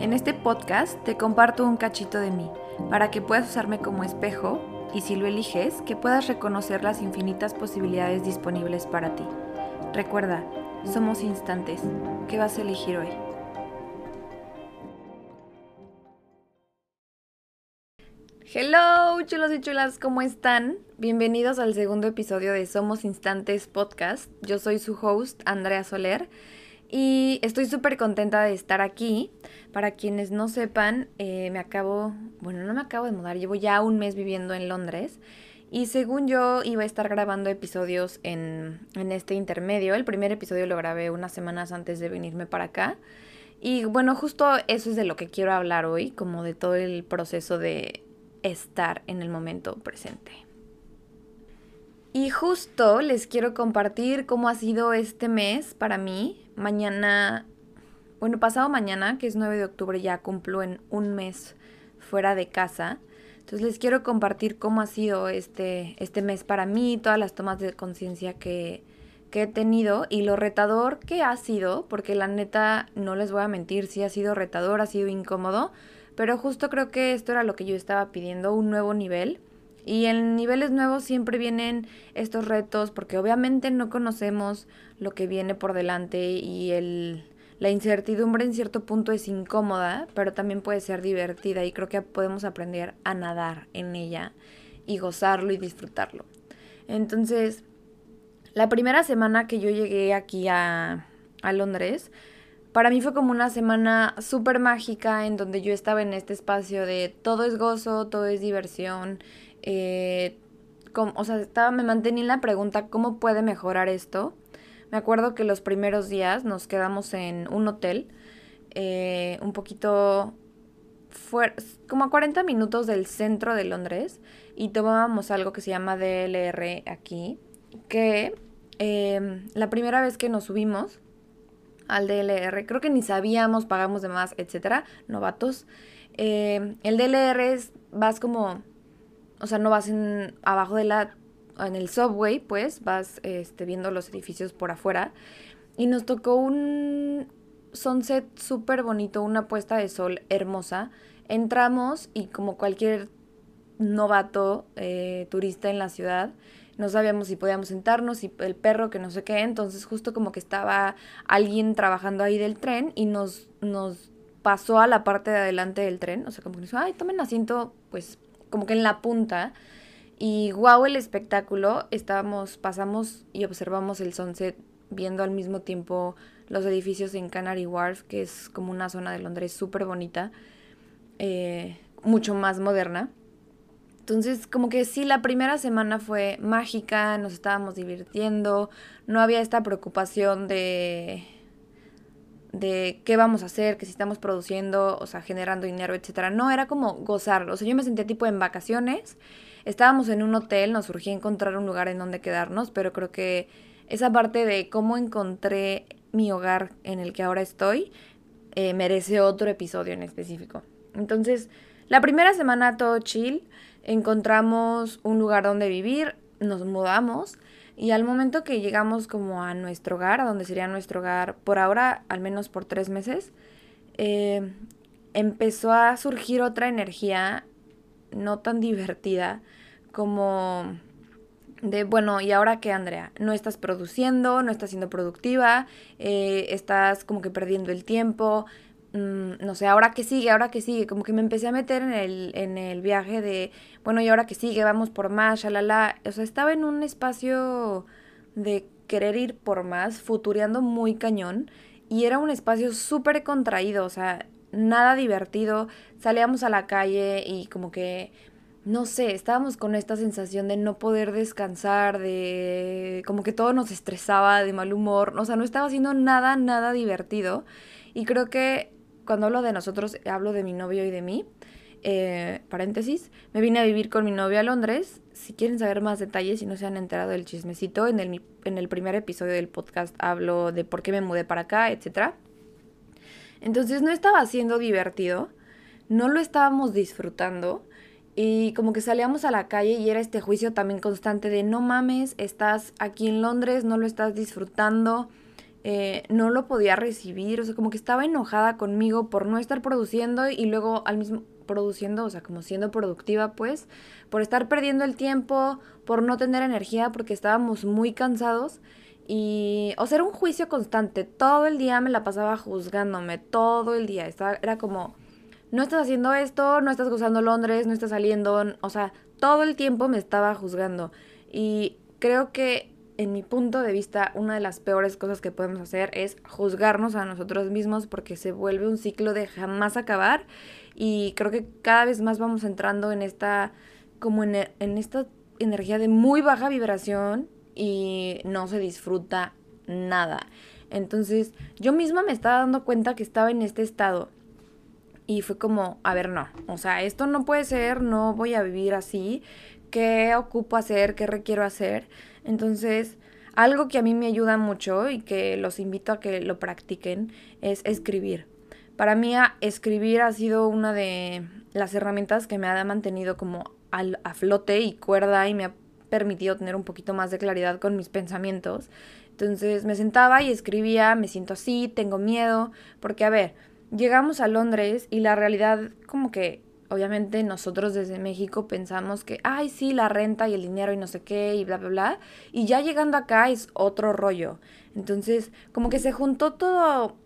En este podcast te comparto un cachito de mí, para que puedas usarme como espejo y si lo eliges, que puedas reconocer las infinitas posibilidades disponibles para ti. Recuerda, somos instantes. ¿Qué vas a elegir hoy? Hello, chulos y chulas, ¿cómo están? Bienvenidos al segundo episodio de Somos Instantes Podcast. Yo soy su host, Andrea Soler, y estoy súper contenta de estar aquí. Para quienes no sepan, eh, me acabo, bueno, no me acabo de mudar, llevo ya un mes viviendo en Londres. Y según yo iba a estar grabando episodios en, en este intermedio. El primer episodio lo grabé unas semanas antes de venirme para acá. Y bueno, justo eso es de lo que quiero hablar hoy, como de todo el proceso de estar en el momento presente. Y justo les quiero compartir cómo ha sido este mes para mí. Mañana, bueno, pasado mañana, que es 9 de octubre, ya cumplo en un mes fuera de casa. Entonces les quiero compartir cómo ha sido este, este mes para mí, todas las tomas de conciencia que, que he tenido y lo retador que ha sido, porque la neta, no les voy a mentir, sí ha sido retador, ha sido incómodo, pero justo creo que esto era lo que yo estaba pidiendo, un nuevo nivel. Y en niveles nuevos siempre vienen estos retos porque obviamente no conocemos lo que viene por delante y el, la incertidumbre en cierto punto es incómoda, pero también puede ser divertida y creo que podemos aprender a nadar en ella y gozarlo y disfrutarlo. Entonces, la primera semana que yo llegué aquí a, a Londres, para mí fue como una semana súper mágica en donde yo estaba en este espacio de todo es gozo, todo es diversión. Eh, o sea, estaba, me mantenía en la pregunta cómo puede mejorar esto. Me acuerdo que los primeros días nos quedamos en un hotel, eh, un poquito como a 40 minutos del centro de Londres, y tomábamos algo que se llama DLR aquí, que eh, la primera vez que nos subimos, al DLR. Creo que ni sabíamos, pagamos de más, etcétera, novatos. Eh, el DLR es, vas como, o sea, no vas en, abajo de la, en el subway, pues, vas este, viendo los edificios por afuera. Y nos tocó un sunset súper bonito, una puesta de sol hermosa. Entramos y como cualquier novato eh, turista en la ciudad, no sabíamos si podíamos sentarnos, y el perro, que no sé qué, entonces justo como que estaba alguien trabajando ahí del tren y nos, nos pasó a la parte de adelante del tren, o sea, como que nos dijo, ay, tomen asiento, pues como que en la punta. Y wow, el espectáculo, estábamos, pasamos y observamos el sunset viendo al mismo tiempo los edificios en Canary Wharf, que es como una zona de Londres súper bonita, eh, mucho más moderna. Entonces, como que sí, la primera semana fue mágica, nos estábamos divirtiendo, no había esta preocupación de de qué vamos a hacer, que si estamos produciendo, o sea, generando dinero, etcétera. No, era como gozarlo. O sea, yo me sentía tipo en vacaciones. Estábamos en un hotel, nos surgía encontrar un lugar en donde quedarnos, pero creo que esa parte de cómo encontré mi hogar en el que ahora estoy eh, merece otro episodio en específico. Entonces, la primera semana todo chill encontramos un lugar donde vivir, nos mudamos y al momento que llegamos como a nuestro hogar, a donde sería nuestro hogar, por ahora al menos por tres meses, eh, empezó a surgir otra energía no tan divertida como de, bueno, ¿y ahora qué, Andrea? No estás produciendo, no estás siendo productiva, eh, estás como que perdiendo el tiempo, Mm, no sé, ahora que sigue, ahora que sigue, como que me empecé a meter en el, en el viaje de, bueno, y ahora que sigue, vamos por más, shalala. O sea, estaba en un espacio de querer ir por más, futureando muy cañón, y era un espacio súper contraído, o sea, nada divertido. Salíamos a la calle y como que, no sé, estábamos con esta sensación de no poder descansar, de como que todo nos estresaba, de mal humor, o sea, no estaba haciendo nada, nada divertido. Y creo que cuando hablo de nosotros, hablo de mi novio y de mí. Eh, paréntesis, me vine a vivir con mi novio a Londres. Si quieren saber más detalles y no se han enterado del chismecito, en el, en el primer episodio del podcast hablo de por qué me mudé para acá, etc. Entonces no estaba siendo divertido, no lo estábamos disfrutando y como que salíamos a la calle y era este juicio también constante de no mames, estás aquí en Londres, no lo estás disfrutando eh, no lo podía recibir, o sea, como que estaba enojada conmigo por no estar produciendo y luego al mismo produciendo, o sea, como siendo productiva, pues, por estar perdiendo el tiempo, por no tener energía, porque estábamos muy cansados y, o sea, era un juicio constante, todo el día me la pasaba juzgándome, todo el día, estaba, era como, no estás haciendo esto, no estás gozando Londres, no estás saliendo, o sea, todo el tiempo me estaba juzgando. Y creo que en mi punto de vista, una de las peores cosas que podemos hacer es juzgarnos a nosotros mismos porque se vuelve un ciclo de jamás acabar y creo que cada vez más vamos entrando en esta como en, en esta energía de muy baja vibración y no se disfruta nada. Entonces, yo misma me estaba dando cuenta que estaba en este estado y fue como, a ver, no, o sea, esto no puede ser, no voy a vivir así, ¿qué ocupo hacer? ¿Qué requiero hacer? Entonces, algo que a mí me ayuda mucho y que los invito a que lo practiquen es escribir. Para mí escribir ha sido una de las herramientas que me ha mantenido como al, a flote y cuerda y me ha permitido tener un poquito más de claridad con mis pensamientos. Entonces me sentaba y escribía, me siento así, tengo miedo, porque a ver, llegamos a Londres y la realidad como que obviamente nosotros desde México pensamos que, ay, sí, la renta y el dinero y no sé qué y bla, bla, bla. Y ya llegando acá es otro rollo. Entonces, como que se juntó todo,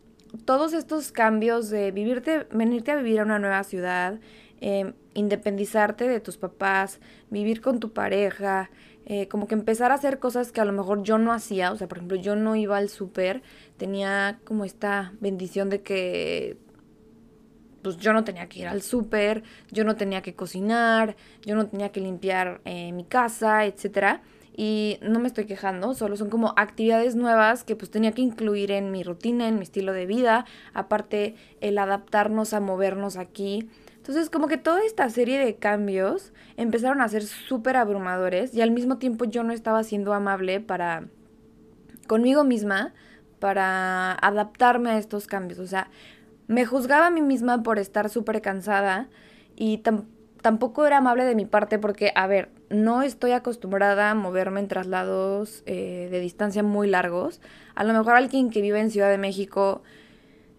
todos estos cambios de vivirte, venirte a vivir a una nueva ciudad, eh, independizarte de tus papás, vivir con tu pareja, eh, como que empezar a hacer cosas que a lo mejor yo no hacía. O sea, por ejemplo, yo no iba al súper, tenía como esta bendición de que pues yo no tenía que ir al súper, yo no tenía que cocinar, yo no tenía que limpiar eh, mi casa, etcétera. Y no me estoy quejando, solo son como actividades nuevas que pues tenía que incluir en mi rutina, en mi estilo de vida. Aparte, el adaptarnos a movernos aquí. Entonces, como que toda esta serie de cambios empezaron a ser súper abrumadores y al mismo tiempo yo no estaba siendo amable para conmigo misma para adaptarme a estos cambios. O sea, me juzgaba a mí misma por estar súper cansada y tampoco era amable de mi parte porque, a ver, no estoy acostumbrada a moverme en traslados eh, de distancia muy largos. A lo mejor alguien que vive en Ciudad de México,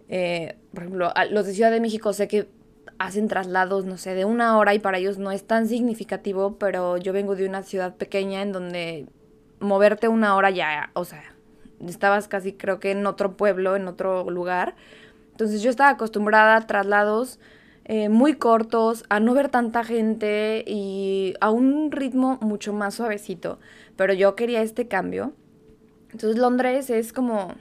eh, por ejemplo, los de Ciudad de México sé que hacen traslados, no sé, de una hora y para ellos no es tan significativo, pero yo vengo de una ciudad pequeña en donde moverte una hora ya, o sea, estabas casi creo que en otro pueblo, en otro lugar. Entonces yo estaba acostumbrada a traslados eh, muy cortos, a no ver tanta gente y a un ritmo mucho más suavecito. Pero yo quería este cambio. Entonces Londres es como...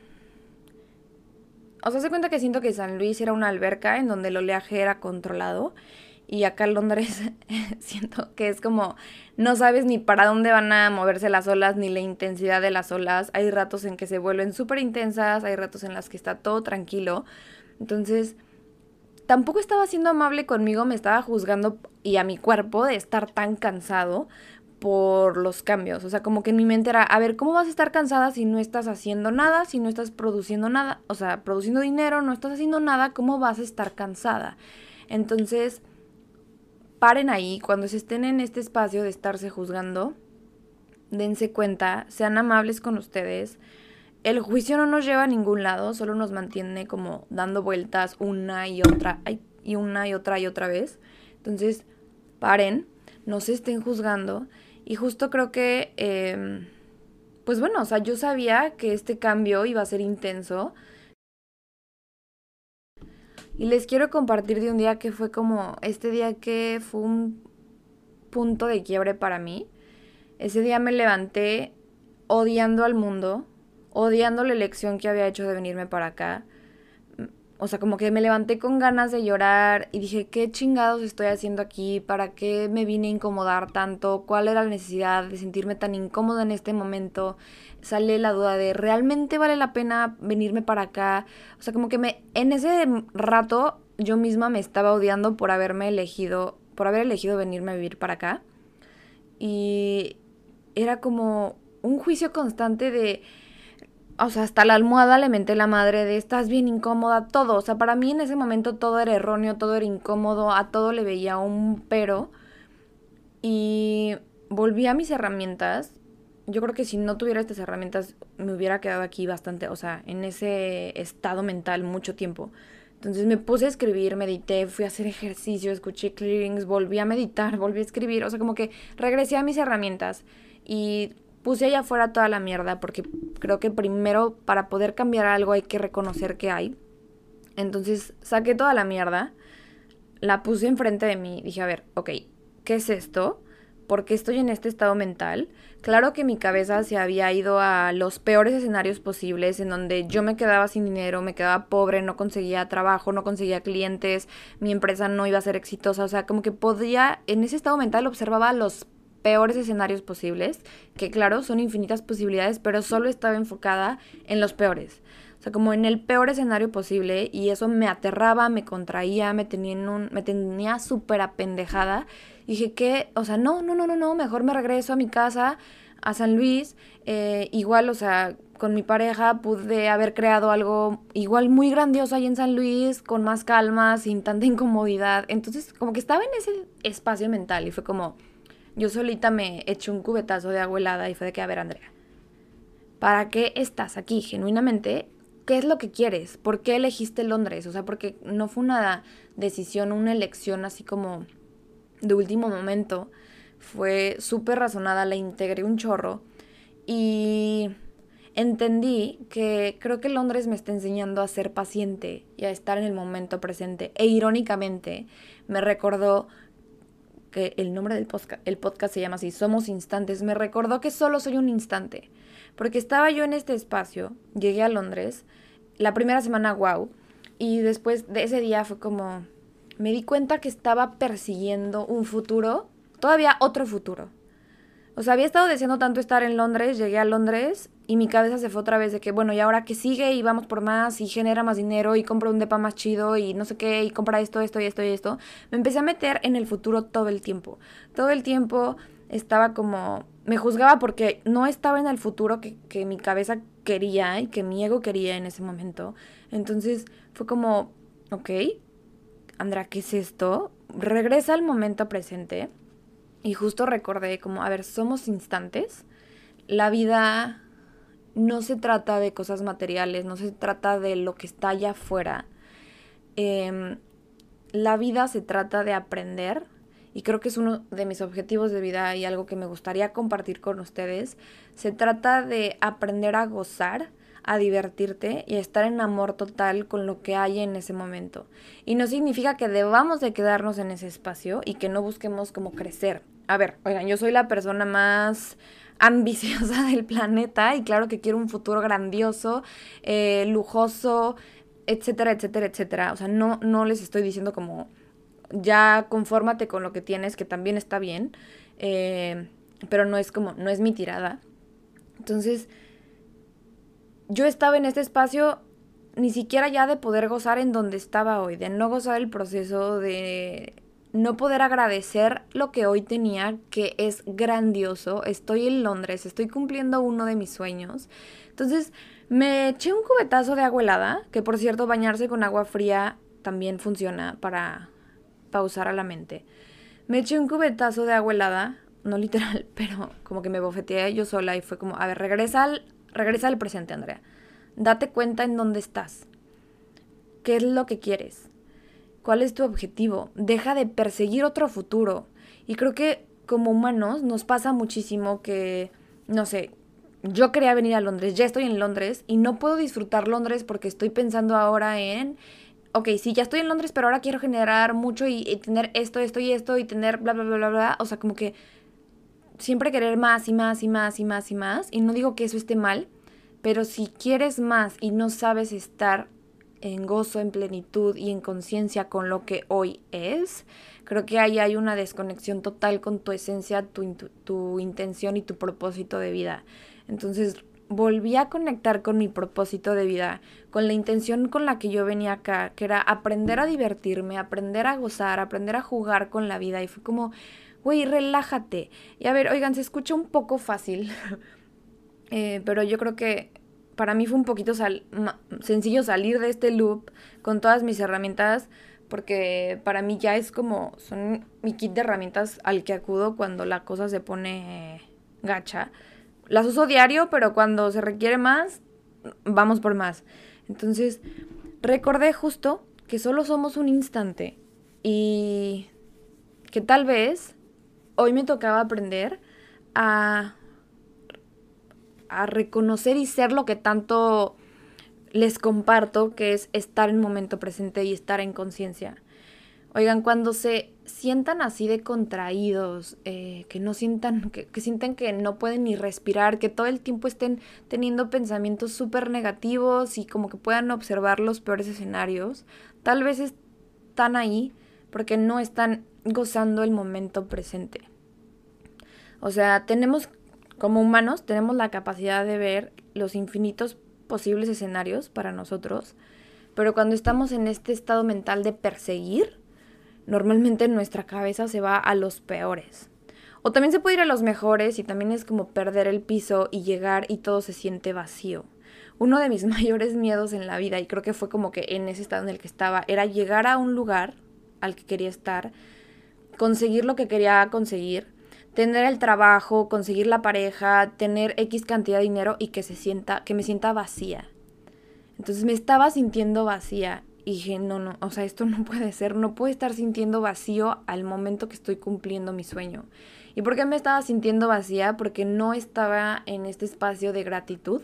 O sea, se cuenta que siento que San Luis era una alberca en donde el oleaje era controlado. Y acá en Londres siento que es como no sabes ni para dónde van a moverse las olas ni la intensidad de las olas. Hay ratos en que se vuelven súper intensas, hay ratos en las que está todo tranquilo. Entonces, tampoco estaba siendo amable conmigo, me estaba juzgando y a mi cuerpo de estar tan cansado por los cambios. O sea, como que en mi mente era, a ver, ¿cómo vas a estar cansada si no estás haciendo nada, si no estás produciendo nada? O sea, produciendo dinero, no estás haciendo nada, ¿cómo vas a estar cansada? Entonces, paren ahí, cuando se estén en este espacio de estarse juzgando, dense cuenta, sean amables con ustedes, el juicio no nos lleva a ningún lado, solo nos mantiene como dando vueltas una y otra, y una y otra y otra vez. Entonces, paren, no se estén juzgando. Y justo creo que, em, pues bueno, o sea, yo sabía que este cambio iba a ser intenso. Y les quiero compartir de un día que fue como, este día que fue un punto de quiebre para mí. Ese día me levanté odiando al mundo, odiando la elección que había hecho de venirme para acá. O sea, como que me levanté con ganas de llorar y dije, ¿qué chingados estoy haciendo aquí? ¿Para qué me vine a incomodar tanto? ¿Cuál era la necesidad de sentirme tan incómoda en este momento? Sale la duda de, ¿realmente vale la pena venirme para acá? O sea, como que me, en ese rato yo misma me estaba odiando por haberme elegido, por haber elegido venirme a vivir para acá. Y era como un juicio constante de o sea, hasta la almohada le menté la madre de estás bien incómoda, todo. O sea, para mí en ese momento todo era erróneo, todo era incómodo, a todo le veía un pero. Y volví a mis herramientas yo creo que si no tuviera estas herramientas me hubiera quedado aquí bastante, o sea, en ese estado mental mucho tiempo. Entonces me puse a escribir, medité, fui a hacer ejercicio, escuché clearings, volví a meditar, volví a escribir, o sea, como que regresé a mis herramientas y puse allá afuera toda la mierda porque creo que primero para poder cambiar algo hay que reconocer que hay. Entonces saqué toda la mierda, la puse enfrente de mí, dije, a ver, ok, ¿qué es esto? ¿Por qué estoy en este estado mental? Claro que mi cabeza se había ido a los peores escenarios posibles, en donde yo me quedaba sin dinero, me quedaba pobre, no conseguía trabajo, no conseguía clientes, mi empresa no iba a ser exitosa, o sea, como que podía, en ese estado mental observaba los peores escenarios posibles, que claro, son infinitas posibilidades, pero solo estaba enfocada en los peores. O sea, como en el peor escenario posible y eso me aterraba, me contraía, me tenía, tenía súper apendejada dije que, o sea, no, no, no, no, no, mejor me regreso a mi casa, a San Luis. Eh, igual, o sea, con mi pareja pude haber creado algo igual muy grandioso ahí en San Luis, con más calma, sin tanta incomodidad. Entonces, como que estaba en ese espacio mental y fue como, yo solita me eché un cubetazo de agua helada y fue de que, a ver, Andrea, ¿para qué estás aquí genuinamente? ¿Qué es lo que quieres? ¿Por qué elegiste Londres? O sea, porque no fue una decisión, una elección así como de último momento. Fue súper razonada, la integré un chorro y entendí que creo que Londres me está enseñando a ser paciente y a estar en el momento presente. E irónicamente me recordó que el nombre del podcast, el podcast se llama así, Somos Instantes, me recordó que solo soy un instante. Porque estaba yo en este espacio, llegué a Londres, la primera semana, wow, y después de ese día fue como, me di cuenta que estaba persiguiendo un futuro, todavía otro futuro. O sea, había estado deseando tanto estar en Londres, llegué a Londres y mi cabeza se fue otra vez de que, bueno, y ahora que sigue y vamos por más y genera más dinero y compra un depa más chido y no sé qué y compra esto, esto y esto y esto. Me empecé a meter en el futuro todo el tiempo. Todo el tiempo estaba como, me juzgaba porque no estaba en el futuro que, que mi cabeza quería y que mi ego quería en ese momento. Entonces fue como, ok, Andra, ¿qué es esto? Regresa al momento presente y justo recordé como, a ver, somos instantes. La vida no se trata de cosas materiales, no se trata de lo que está allá afuera. Em, la vida se trata de aprender y creo que es uno de mis objetivos de vida y algo que me gustaría compartir con ustedes. Se trata de aprender a gozar a divertirte y a estar en amor total con lo que hay en ese momento. Y no significa que debamos de quedarnos en ese espacio y que no busquemos como crecer. A ver, oigan, yo soy la persona más ambiciosa del planeta y claro que quiero un futuro grandioso, eh, lujoso, etcétera, etcétera, etcétera. O sea, no, no les estoy diciendo como ya confórmate con lo que tienes, que también está bien, eh, pero no es como, no es mi tirada. Entonces, yo estaba en este espacio ni siquiera ya de poder gozar en donde estaba hoy, de no gozar el proceso, de no poder agradecer lo que hoy tenía, que es grandioso. Estoy en Londres, estoy cumpliendo uno de mis sueños. Entonces me eché un cubetazo de agua helada, que por cierto bañarse con agua fría también funciona para pausar a la mente. Me eché un cubetazo de agua helada, no literal, pero como que me bofeteé yo sola y fue como, a ver, regresa al Regresa al presente, Andrea. Date cuenta en dónde estás. ¿Qué es lo que quieres? ¿Cuál es tu objetivo? Deja de perseguir otro futuro. Y creo que como humanos nos pasa muchísimo que, no sé, yo quería venir a Londres, ya estoy en Londres y no puedo disfrutar Londres porque estoy pensando ahora en, ok, sí, ya estoy en Londres, pero ahora quiero generar mucho y, y tener esto, esto y esto y tener bla, bla, bla, bla, bla. O sea, como que siempre querer más y más y más y más y más. Y no digo que eso esté mal, pero si quieres más y no sabes estar en gozo, en plenitud y en conciencia con lo que hoy es, creo que ahí hay una desconexión total con tu esencia, tu, tu intención y tu propósito de vida. Entonces volví a conectar con mi propósito de vida, con la intención con la que yo venía acá, que era aprender a divertirme, aprender a gozar, aprender a jugar con la vida. Y fue como, güey, relájate. Y a ver, oigan, se escucha un poco fácil, eh, pero yo creo que para mí fue un poquito sencillo salir de este loop con todas mis herramientas, porque para mí ya es como, son mi kit de herramientas al que acudo cuando la cosa se pone gacha. las uso diario, pero cuando se requiere más, vamos por más. Entonces, recordé justo que solo somos un instante y que tal vez hoy me tocaba aprender a, a reconocer y ser lo que tanto les comparto, que es estar en momento presente y estar en conciencia. Oigan, cuando se sientan así de contraídos, eh, que no sientan, que, que sienten que no pueden ni respirar, que todo el tiempo estén teniendo pensamientos súper negativos y como que puedan observar los peores escenarios, tal vez están ahí porque no están gozando el momento presente. O sea, tenemos, como humanos, tenemos la capacidad de ver los infinitos posibles escenarios para nosotros, pero cuando estamos en este estado mental de perseguir, normalmente nuestra cabeza se va a los peores. O también se puede ir a los mejores y también es como perder el piso y llegar y todo se siente vacío. Uno de mis mayores miedos en la vida, y creo que fue como que en ese estado en el que estaba, era llegar a un lugar al que quería estar, conseguir lo que quería conseguir, tener el trabajo, conseguir la pareja, tener X cantidad de dinero y que se sienta, que me sienta vacía. Entonces me estaba sintiendo vacía y dije, no, no, o sea, esto no puede ser, no puedo estar sintiendo vacío al momento que estoy cumpliendo mi sueño. ¿Y por qué me estaba sintiendo vacía? Porque no estaba en este espacio de gratitud.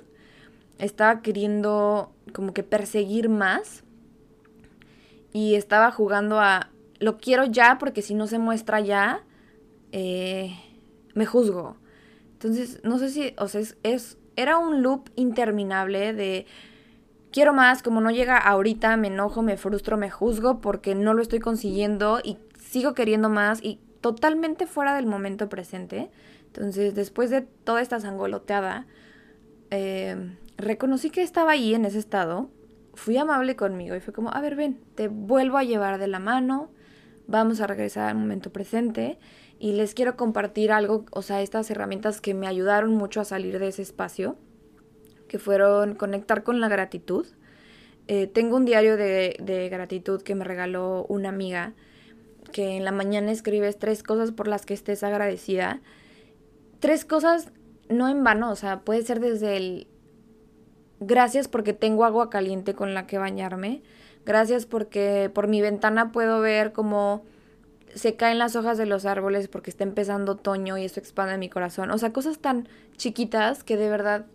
Estaba queriendo como que perseguir más. Y estaba jugando a, lo quiero ya porque si no se muestra ya, eh, me juzgo. Entonces, no sé si, o sea, es, era un loop interminable de quiero más, como no llega ahorita, me enojo, me frustro, me juzgo porque no lo estoy consiguiendo y sigo queriendo más y totalmente fuera del momento presente. Entonces, después de toda esta sangoloteada, eh, reconocí que estaba ahí en ese estado, fui amable conmigo y fue como, a ver, ven, te vuelvo a llevar de la mano, vamos a regresar al momento presente y les quiero compartir algo, o sea, estas herramientas que me ayudaron mucho a salir de ese espacio que fueron conectar con la gratitud. Eh, tengo un diario de, de gratitud que me regaló una amiga, que en la mañana escribes tres cosas por las que estés agradecida. Tres cosas no en vano, o sea, puede ser desde el gracias porque tengo agua caliente con la que bañarme, gracias porque por mi ventana puedo ver cómo se caen las hojas de los árboles porque está empezando otoño y eso expande mi corazón. O sea, cosas tan chiquitas que de verdad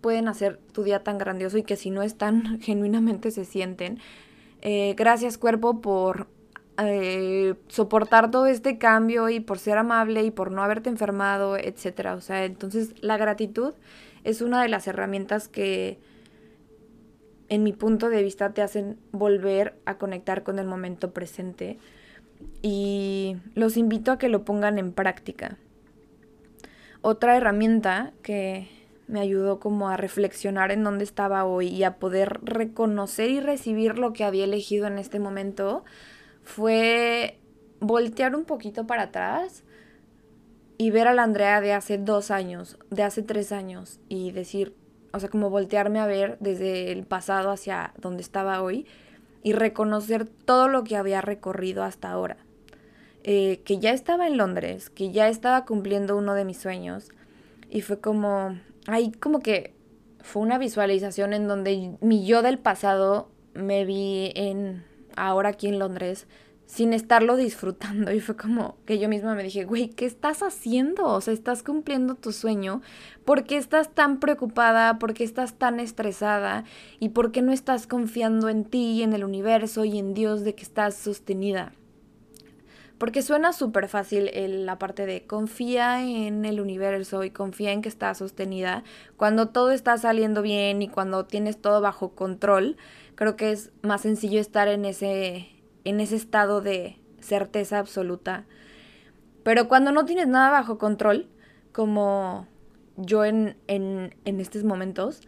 pueden hacer tu día tan grandioso y que si no están, genuinamente se sienten. Eh, gracias cuerpo por eh, soportar todo este cambio y por ser amable y por no haberte enfermado, etcétera. O sea, entonces la gratitud es una de las herramientas que en mi punto de vista te hacen volver a conectar con el momento presente y los invito a que lo pongan en práctica. Otra herramienta que me ayudó como a reflexionar en dónde estaba hoy y a poder reconocer y recibir lo que había elegido en este momento fue voltear un poquito para atrás y ver a la Andrea de hace dos años, de hace tres años y decir, o sea, como voltearme a ver desde el pasado hacia donde estaba hoy y reconocer todo lo que había recorrido hasta ahora. Eh, que ya estaba en Londres, que ya estaba cumpliendo uno de mis sueños y fue como, ahí como que fue una visualización en donde mi yo del pasado me vi en ahora aquí en Londres sin estarlo disfrutando y fue como que yo misma me dije, güey, ¿qué estás haciendo? O sea, estás cumpliendo tu sueño, ¿por qué estás tan preocupada? ¿Por qué estás tan estresada? ¿Y por qué no estás confiando en ti, en el universo y en Dios de que estás sostenida? Porque suena súper fácil la parte de confía en el universo y confía en que está sostenida. Cuando todo está saliendo bien y cuando tienes todo bajo control, creo que es más sencillo estar en ese, en ese estado de certeza absoluta. Pero cuando no tienes nada bajo control, como yo en, en, en estos momentos,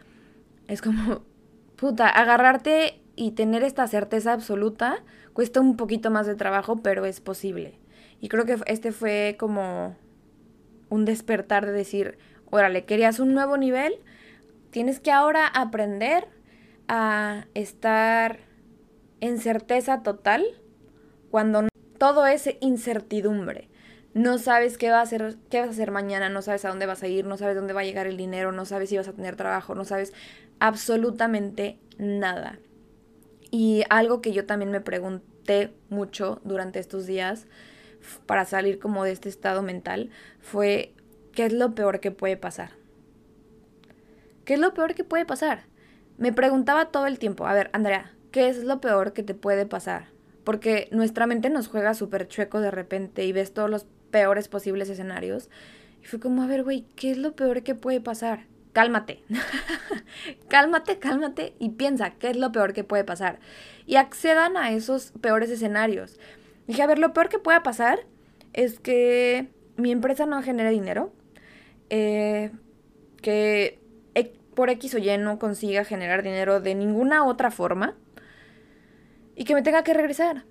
es como, puta, agarrarte y tener esta certeza absoluta cuesta un poquito más de trabajo, pero es posible. Y creo que este fue como un despertar de decir, órale, querías un nuevo nivel, tienes que ahora aprender a estar en certeza total cuando todo es incertidumbre. no sabes qué, va a hacer, qué vas a hacer mañana, no sabes a dónde vas a ir, no sabes dónde va a llegar el dinero, no sabes si vas a tener trabajo, no sabes absolutamente nada. Y algo que yo también me pregunté mucho durante estos días para salir como de este estado mental fue, ¿qué es lo peor que puede pasar? ¿Qué es lo peor que puede pasar? Me preguntaba todo el tiempo, a ver, Andrea, ¿qué es lo peor que te puede pasar? Porque nuestra mente nos juega súper chueco de repente y ves todos los peores posibles escenarios. Y fue como, a ver, güey, ¿qué es lo peor que puede pasar? Cálmate. cálmate, cálmate y piensa qué es lo peor que puede pasar. Y accedan a esos peores escenarios. Dije, a ver, lo peor que pueda pasar es que mi empresa no genere dinero. Eh, que por X o Y no consiga generar dinero de ninguna otra forma. Y que me tenga que regresar.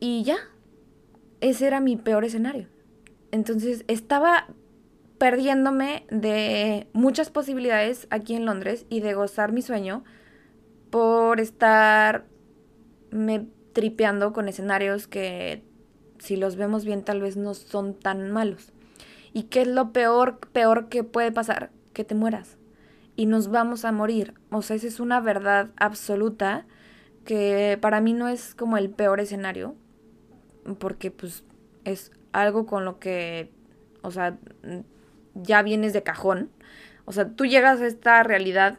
Y ya, ese era mi peor escenario. Entonces estaba perdiéndome de muchas posibilidades aquí en Londres y de gozar mi sueño por estar me tripeando con escenarios que si los vemos bien tal vez no son tan malos. ¿Y qué es lo peor, peor que puede pasar? Que te mueras. Y nos vamos a morir. O sea, esa es una verdad absoluta que para mí no es como el peor escenario porque pues es algo con lo que, o sea, ya vienes de cajón. O sea, tú llegas a esta realidad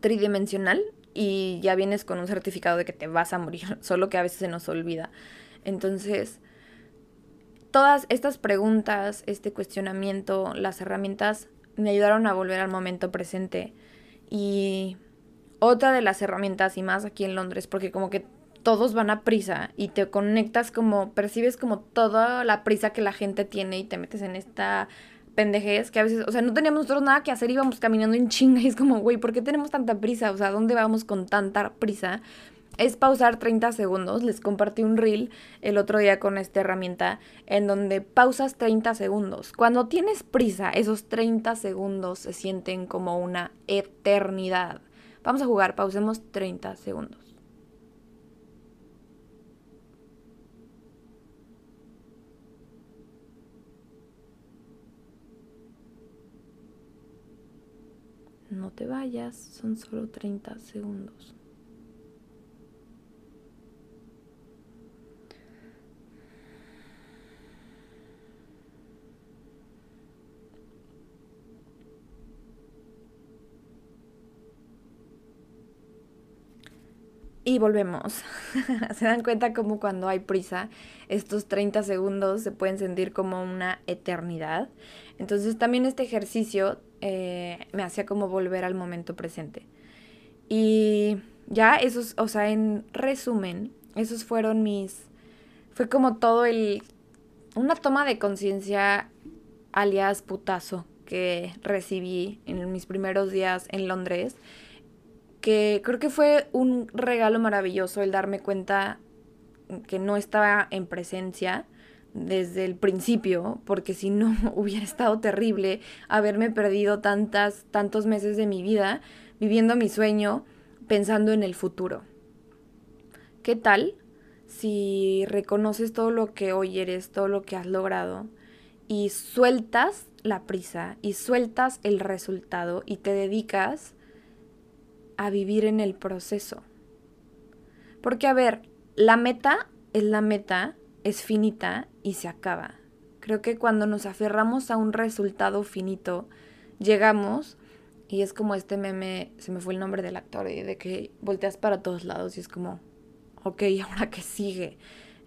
tridimensional y ya vienes con un certificado de que te vas a morir, solo que a veces se nos olvida. Entonces, todas estas preguntas, este cuestionamiento, las herramientas me ayudaron a volver al momento presente. Y otra de las herramientas, y más aquí en Londres, porque como que todos van a prisa y te conectas como, percibes como toda la prisa que la gente tiene y te metes en esta pendejez que a veces, o sea, no teníamos nosotros nada que hacer, íbamos caminando en chinga y es como, güey, ¿por qué tenemos tanta prisa? O sea, ¿dónde vamos con tanta prisa? Es pausar 30 segundos. Les compartí un reel el otro día con esta herramienta en donde pausas 30 segundos. Cuando tienes prisa, esos 30 segundos se sienten como una eternidad. Vamos a jugar, pausemos 30 segundos. No te vayas, son solo 30 segundos. Y volvemos. se dan cuenta como cuando hay prisa, estos 30 segundos se pueden sentir como una eternidad. Entonces también este ejercicio eh, me hacía como volver al momento presente. Y ya esos, o sea, en resumen, esos fueron mis... Fue como todo el... Una toma de conciencia alias putazo que recibí en mis primeros días en Londres, que creo que fue un regalo maravilloso el darme cuenta que no estaba en presencia desde el principio, porque si no hubiera estado terrible haberme perdido tantas, tantos meses de mi vida viviendo mi sueño, pensando en el futuro. ¿Qué tal si reconoces todo lo que hoy eres, todo lo que has logrado y sueltas la prisa y sueltas el resultado y te dedicas a vivir en el proceso? Porque a ver, la meta es la meta, es finita y se acaba. Creo que cuando nos aferramos a un resultado finito, llegamos y es como este meme, se me fue el nombre del actor, y de que volteas para todos lados y es como, ok, ¿ahora qué sigue?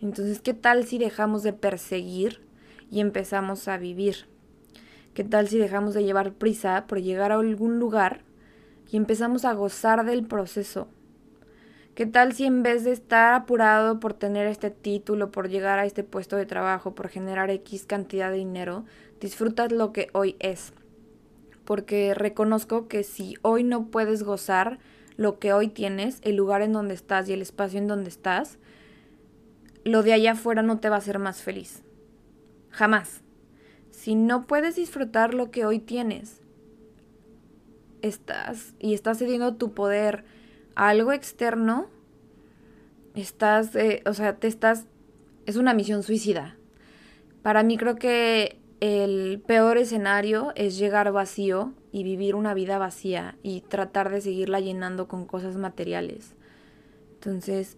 Entonces, ¿qué tal si dejamos de perseguir y empezamos a vivir? ¿Qué tal si dejamos de llevar prisa por llegar a algún lugar y empezamos a gozar del proceso? ¿Qué tal si en vez de estar apurado por tener este título, por llegar a este puesto de trabajo, por generar X cantidad de dinero, disfrutas lo que hoy es? Porque reconozco que si hoy no puedes gozar lo que hoy tienes, el lugar en donde estás y el espacio en donde estás, lo de allá afuera no te va a hacer más feliz. Jamás. Si no puedes disfrutar lo que hoy tienes, estás y estás cediendo tu poder algo externo, estás, eh, o sea, te estás, es una misión suicida. Para mí creo que el peor escenario es llegar vacío y vivir una vida vacía y tratar de seguirla llenando con cosas materiales. Entonces,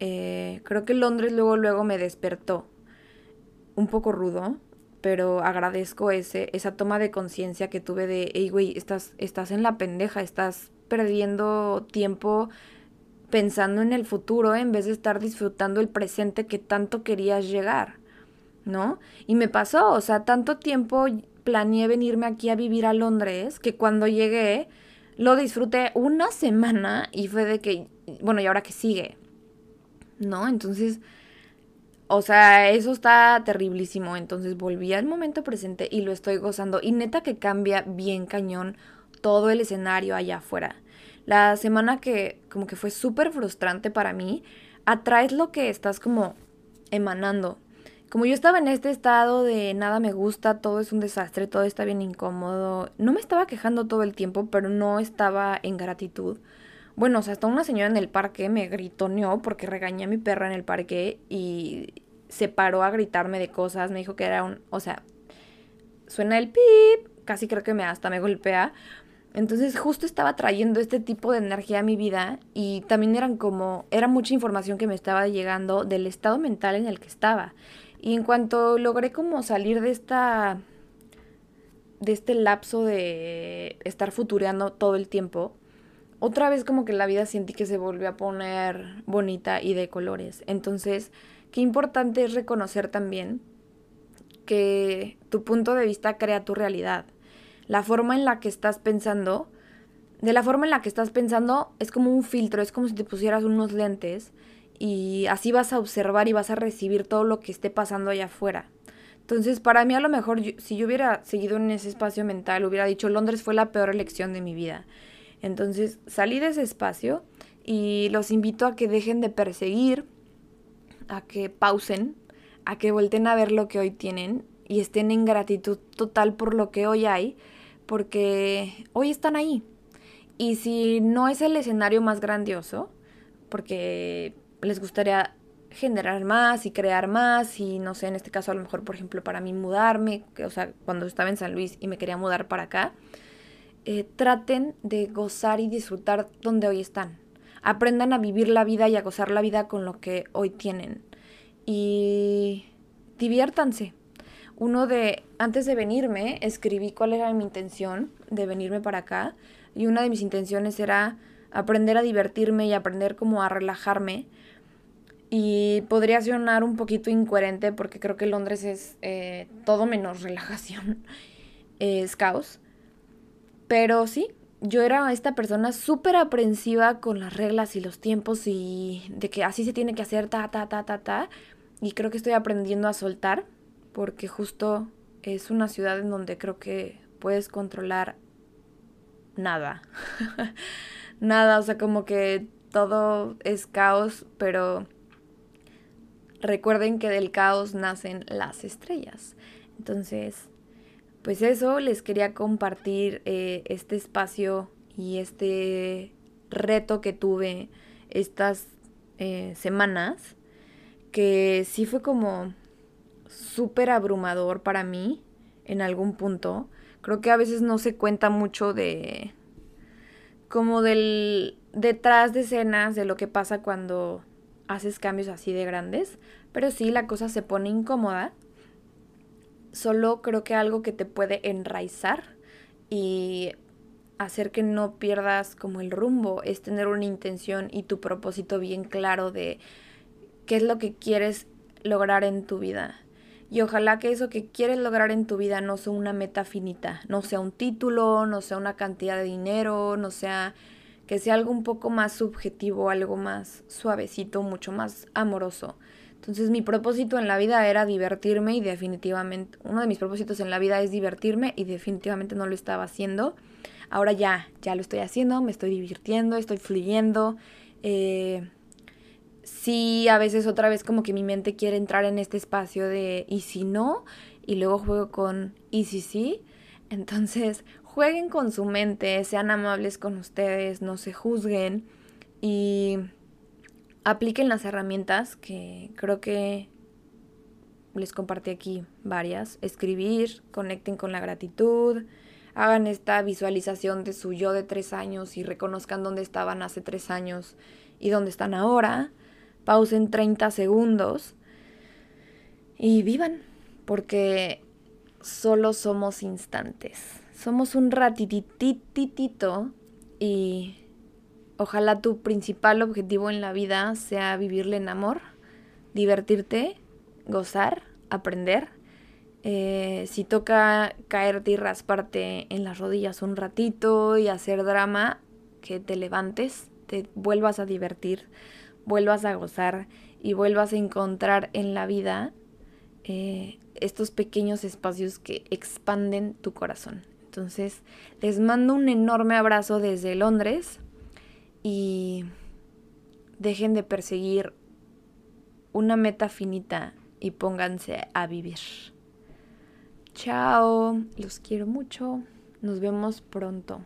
eh, creo que Londres luego, luego me despertó. Un poco rudo, pero agradezco ese, esa toma de conciencia que tuve de, hey, güey, estás, estás en la pendeja, estás perdiendo tiempo pensando en el futuro en vez de estar disfrutando el presente que tanto querías llegar, ¿no? Y me pasó, o sea, tanto tiempo planeé venirme aquí a vivir a Londres que cuando llegué lo disfruté una semana y fue de que, bueno, ¿y ahora que sigue? ¿No? Entonces, o sea, eso está terriblísimo. Entonces volví al momento presente y lo estoy gozando. Y neta que cambia bien cañón todo el escenario allá afuera. La semana que como que fue súper frustrante para mí, atraes lo que estás como emanando. Como yo estaba en este estado de nada me gusta, todo es un desastre, todo está bien incómodo, no me estaba quejando todo el tiempo, pero no estaba en gratitud. Bueno, o sea, hasta una señora en el parque me gritoneó porque regañé a mi perra en el parque y se paró a gritarme de cosas, me dijo que era un, o sea, suena el pip, casi creo que me hasta me golpea, entonces justo estaba trayendo este tipo de energía a mi vida y también eran como, era mucha información que me estaba llegando del estado mental en el que estaba. Y en cuanto logré como salir de esta, de este lapso de estar futureando todo el tiempo, otra vez como que la vida sentí que se volvió a poner bonita y de colores. Entonces, qué importante es reconocer también que tu punto de vista crea tu realidad la forma en la que estás pensando, de la forma en la que estás pensando es como un filtro, es como si te pusieras unos lentes y así vas a observar y vas a recibir todo lo que esté pasando allá afuera. Entonces, para mí a lo mejor, si yo hubiera seguido en ese espacio mental, hubiera dicho, Londres fue la peor elección de mi vida. Entonces, salí de ese espacio y los invito a que dejen de perseguir, a que pausen, a que volten a ver lo que hoy tienen y estén en gratitud total por lo que hoy hay, porque hoy están ahí. Y si no es el escenario más grandioso, porque les gustaría generar más y crear más y no sé, en este caso a lo mejor, por ejemplo, para mí mudarme, o sea, cuando estaba en San Luis y me quería mudar para acá, eh, traten de gozar y disfrutar donde hoy están. Aprendan a vivir la vida y a gozar la vida con lo que hoy tienen. Y diviértanse uno de, antes de venirme, escribí cuál era mi intención de venirme para acá. Y una de mis intenciones era aprender a divertirme y aprender como a relajarme. Y podría sonar un poquito incoherente porque creo que Londres es eh, todo menos relajación. es caos. Pero sí, yo era esta persona súper aprensiva con las reglas y los tiempos y de que así se tiene que hacer, ta, ta, ta, ta, ta. Y creo que estoy aprendiendo a soltar porque justo es una ciudad en donde creo que puedes controlar nada. nada, o sea, como que todo es caos, pero recuerden que del caos nacen las estrellas. Entonces, pues eso, les quería compartir eh, este espacio y este reto que tuve estas eh, semanas, que sí fue como súper abrumador para mí en algún punto. Creo que a veces no se cuenta mucho de como del detrás de escenas de lo que pasa cuando haces cambios así de grandes, pero sí la cosa se pone incómoda. Solo creo que algo que te puede enraizar y hacer que no pierdas como el rumbo es tener una intención y tu propósito bien claro de qué es lo que quieres lograr en tu vida. Y ojalá que eso que quieres lograr en tu vida no sea una meta finita, no sea un título, no sea una cantidad de dinero, no sea que sea algo un poco más subjetivo, algo más suavecito, mucho más amoroso. Entonces mi propósito en la vida era divertirme y definitivamente, uno de mis propósitos en la vida es divertirme y definitivamente no lo estaba haciendo. Ahora ya, ya lo estoy haciendo, me estoy divirtiendo, estoy fluyendo. Eh, sí, a veces otra vez como que mi mente quiere entrar en este espacio de ¿y si no? Y luego juego con ¿y si sí? Entonces, jueguen con su mente, sean amables con ustedes, no se juzguen y apliquen las herramientas que creo que les compartí aquí varias. Escribir, conecten con la gratitud, hagan esta visualización de su yo de tres años y reconozcan dónde estaban hace tres años y dónde están ahora. Pausen 30 segundos y vivan, porque solo somos instantes. Somos un ratitititito y ojalá tu principal objetivo en la vida sea vivirle en amor, divertirte, gozar, aprender. Eh, si toca caerte y rasparte en las rodillas un ratito y hacer drama, que te levantes, te vuelvas a divertir, vuelvas a gozar y vuelvas a encontrar en la vida eh, estos pequeños espacios que expanden tu corazón. Entonces, les mando un enorme abrazo desde Londres y dejen de perseguir una meta finita y pónganse a vivir. Chao, los quiero mucho, nos vemos pronto.